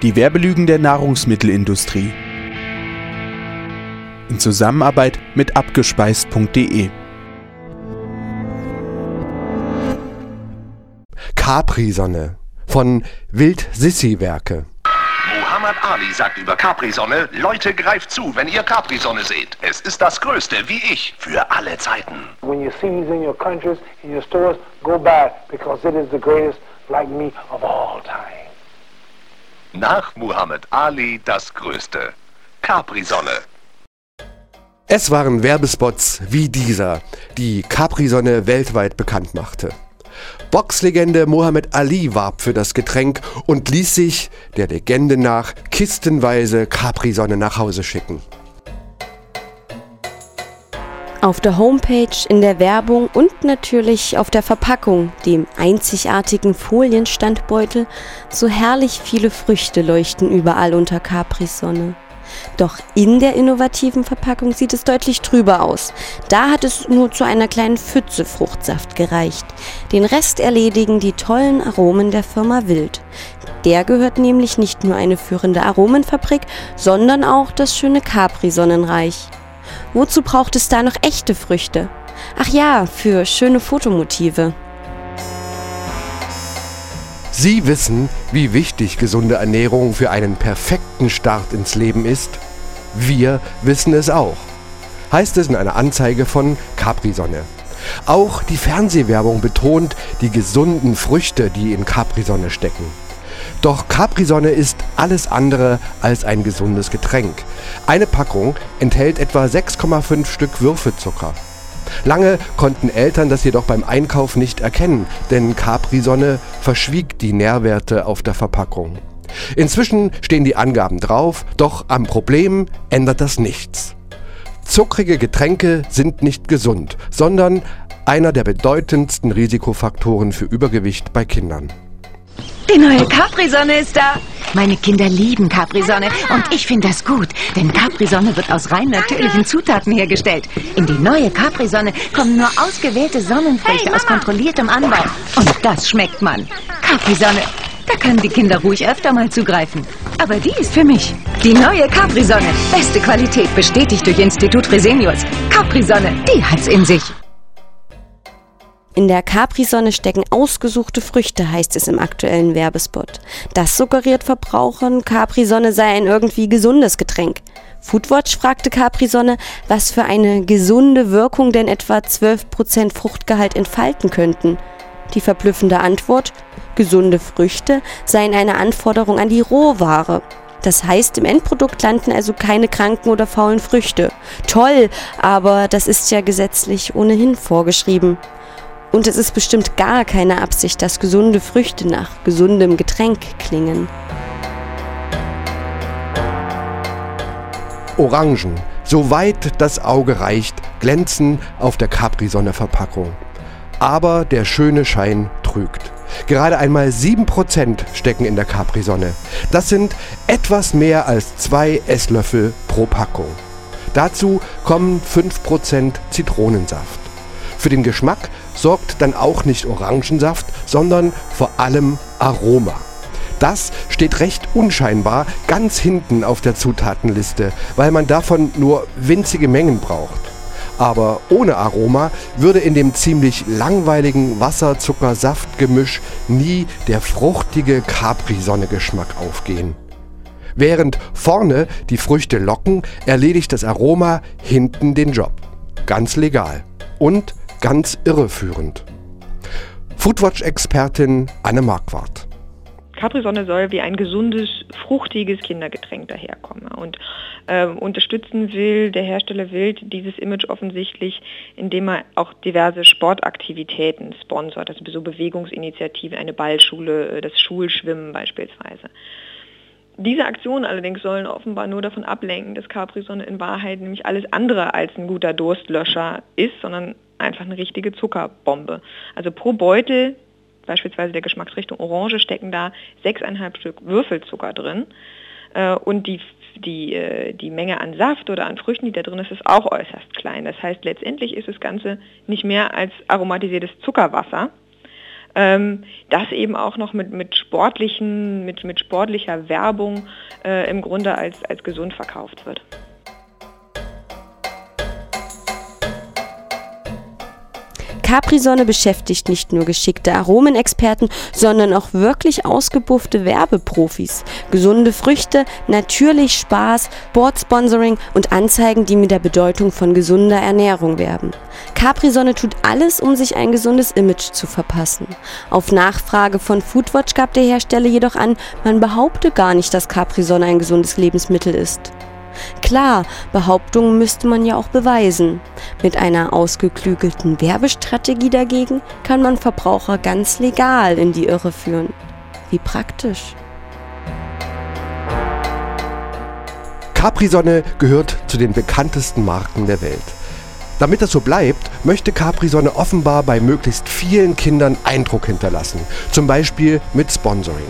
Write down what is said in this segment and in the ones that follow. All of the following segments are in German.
Die Werbelügen der Nahrungsmittelindustrie. In Zusammenarbeit mit abgespeist.de. Capri-Sonne von Wild-Sissi-Werke. Muhammad Ali sagt über Capri-Sonne, Leute greift zu, wenn ihr Capri-Sonne seht. Es ist das Größte, wie ich, für alle Zeiten. When you see these in your countries, in your stores, go buy it because it is the greatest like me of all time. Nach Muhammad Ali das Größte. Capri-Sonne. Es waren Werbespots wie dieser, die Capri-Sonne weltweit bekannt machte. Boxlegende Muhammad Ali warb für das Getränk und ließ sich, der Legende nach, kistenweise Capri-Sonne nach Hause schicken. Auf der Homepage, in der Werbung und natürlich auf der Verpackung, dem einzigartigen Folienstandbeutel, so herrlich viele Früchte leuchten überall unter Capri-Sonne. Doch in der innovativen Verpackung sieht es deutlich trüber aus. Da hat es nur zu einer kleinen Pfütze Fruchtsaft gereicht. Den Rest erledigen die tollen Aromen der Firma Wild. Der gehört nämlich nicht nur eine führende Aromenfabrik, sondern auch das schöne Capri-Sonnenreich. Wozu braucht es da noch echte Früchte? Ach ja, für schöne Fotomotive. Sie wissen, wie wichtig gesunde Ernährung für einen perfekten Start ins Leben ist. Wir wissen es auch. Heißt es in einer Anzeige von Capri-Sonne. Auch die Fernsehwerbung betont die gesunden Früchte, die in Capri-Sonne stecken. Doch Capri-Sonne ist alles andere als ein gesundes Getränk. Eine Packung enthält etwa 6,5 Stück Würfelzucker. Lange konnten Eltern das jedoch beim Einkauf nicht erkennen, denn Capri-Sonne verschwieg die Nährwerte auf der Verpackung. Inzwischen stehen die Angaben drauf, doch am Problem ändert das nichts. Zuckrige Getränke sind nicht gesund, sondern einer der bedeutendsten Risikofaktoren für Übergewicht bei Kindern. Die neue Capri-Sonne ist da. Meine Kinder lieben Capri-Sonne und ich finde das gut, denn Capri-Sonne wird aus rein natürlichen Zutaten hergestellt. In die neue Capri-Sonne kommen nur ausgewählte Sonnenfrüchte aus kontrolliertem Anbau. Und das schmeckt man. Capri-Sonne, da können die Kinder ruhig öfter mal zugreifen. Aber die ist für mich. Die neue Capri-Sonne. Beste Qualität, bestätigt durch Institut Fresenius. Capri-Sonne, die hat's in sich. In der Capri-Sonne stecken ausgesuchte Früchte, heißt es im aktuellen Werbespot. Das suggeriert Verbrauchern, Capri-Sonne sei ein irgendwie gesundes Getränk. Foodwatch fragte Capri-Sonne, was für eine gesunde Wirkung denn etwa 12% Fruchtgehalt entfalten könnten. Die verblüffende Antwort, gesunde Früchte seien eine Anforderung an die Rohware. Das heißt, im Endprodukt landen also keine kranken oder faulen Früchte. Toll, aber das ist ja gesetzlich ohnehin vorgeschrieben. Und es ist bestimmt gar keine Absicht, dass gesunde Früchte nach gesundem Getränk klingen. Orangen, soweit das Auge reicht, glänzen auf der Capri-Sonne-Verpackung. Aber der schöne Schein trügt. Gerade einmal 7% stecken in der Capri-Sonne. Das sind etwas mehr als zwei Esslöffel pro Packung. Dazu kommen 5% Zitronensaft. Für den Geschmack sorgt dann auch nicht Orangensaft, sondern vor allem Aroma. Das steht recht unscheinbar ganz hinten auf der Zutatenliste, weil man davon nur winzige Mengen braucht. Aber ohne Aroma würde in dem ziemlich langweiligen Wasser-Zucker-Saft-Gemisch nie der fruchtige Capri-Sonne-Geschmack aufgehen. Während vorne die Früchte locken, erledigt das Aroma hinten den Job. Ganz legal. Und ganz irreführend. Foodwatch-Expertin Anne Marquardt. Capri-Sonne soll wie ein gesundes, fruchtiges Kindergetränk daherkommen. Und äh, unterstützen will der Hersteller Wild dieses Image offensichtlich, indem er auch diverse Sportaktivitäten sponsort, also so Bewegungsinitiativen, eine Ballschule, äh, das Schulschwimmen beispielsweise. Diese Aktionen allerdings sollen offenbar nur davon ablenken, dass Capri-Sonne in Wahrheit nämlich alles andere als ein guter Durstlöscher ist, sondern einfach eine richtige Zuckerbombe. Also pro Beutel, beispielsweise der Geschmacksrichtung Orange, stecken da 6,5 Stück Würfelzucker drin. Äh, und die, die, äh, die Menge an Saft oder an Früchten, die da drin ist, ist auch äußerst klein. Das heißt, letztendlich ist das Ganze nicht mehr als aromatisiertes Zuckerwasser ähm, das eben auch noch mit, mit sportlichen, mit, mit sportlicher Werbung äh, im Grunde als, als gesund verkauft wird. Capri-Sonne beschäftigt nicht nur geschickte Aromenexperten, sondern auch wirklich ausgebuffte Werbeprofis. Gesunde Früchte, natürlich Spaß, Boardsponsoring und Anzeigen, die mit der Bedeutung von gesunder Ernährung werben. Capri-Sonne tut alles, um sich ein gesundes Image zu verpassen. Auf Nachfrage von Foodwatch gab der Hersteller jedoch an, man behaupte gar nicht, dass Capri-Sonne ein gesundes Lebensmittel ist. Klar, Behauptungen müsste man ja auch beweisen. Mit einer ausgeklügelten Werbestrategie dagegen kann man Verbraucher ganz legal in die Irre führen. Wie praktisch. Capri-Sonne gehört zu den bekanntesten Marken der Welt. Damit das so bleibt, möchte Capri-Sonne offenbar bei möglichst vielen Kindern Eindruck hinterlassen, zum Beispiel mit Sponsoring.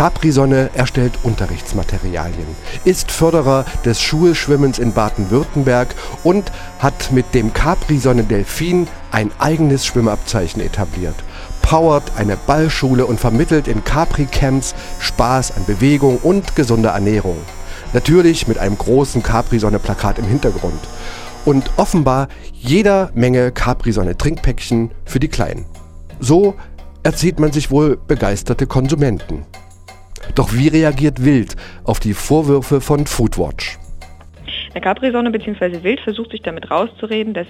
Capri-Sonne erstellt Unterrichtsmaterialien, ist Förderer des Schulschwimmens in Baden-Württemberg und hat mit dem Capri-Sonne Delfin ein eigenes Schwimmabzeichen etabliert powert eine Ballschule und vermittelt in Capri-Camps Spaß an Bewegung und gesunder Ernährung. Natürlich mit einem großen Capri-Sonne-Plakat im Hintergrund. Und offenbar jeder Menge Capri-Sonne-Trinkpäckchen für die Kleinen. So erzieht man sich wohl begeisterte Konsumenten. Doch wie reagiert Wild auf die Vorwürfe von Foodwatch? Der Capri-Sonne bzw. Wild versucht sich damit rauszureden, dass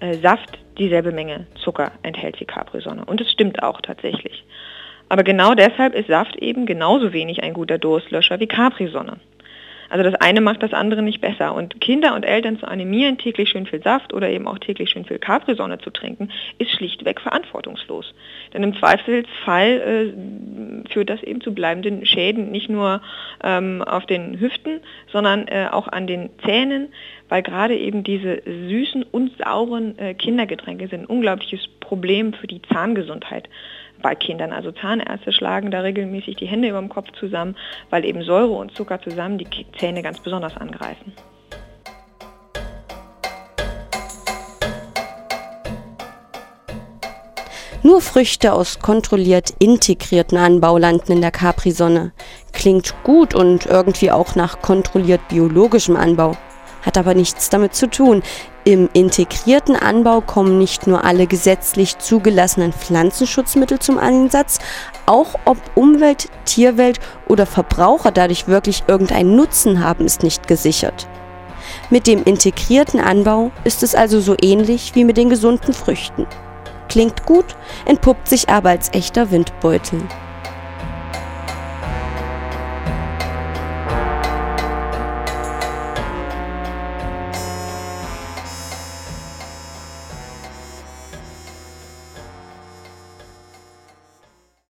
äh, Saft dieselbe Menge Zucker enthält wie Capri-Sonne. Und es stimmt auch tatsächlich. Aber genau deshalb ist Saft eben genauso wenig ein guter Durstlöscher wie Capri-Sonne. Also das eine macht das andere nicht besser. Und Kinder und Eltern zu animieren, täglich schön viel Saft oder eben auch täglich schön viel Capri-Sonne zu trinken, ist schlichtweg verantwortungslos. Denn im Zweifelsfall äh, führt das eben zu bleibenden Schäden, nicht nur ähm, auf den Hüften, sondern äh, auch an den Zähnen, weil gerade eben diese süßen und sauren äh, Kindergetränke sind ein unglaubliches Problem für die Zahngesundheit bei Kindern. Also Zahnärzte schlagen da regelmäßig die Hände über dem Kopf zusammen, weil eben Säure und Zucker zusammen die Zähne ganz besonders angreifen. Nur Früchte aus kontrolliert integrierten Anbau landen in der Capri-Sonne. Klingt gut und irgendwie auch nach kontrolliert biologischem Anbau hat aber nichts damit zu tun. Im integrierten Anbau kommen nicht nur alle gesetzlich zugelassenen Pflanzenschutzmittel zum Einsatz, auch ob Umwelt, Tierwelt oder Verbraucher dadurch wirklich irgendeinen Nutzen haben, ist nicht gesichert. Mit dem integrierten Anbau ist es also so ähnlich wie mit den gesunden Früchten. Klingt gut, entpuppt sich aber als echter Windbeutel.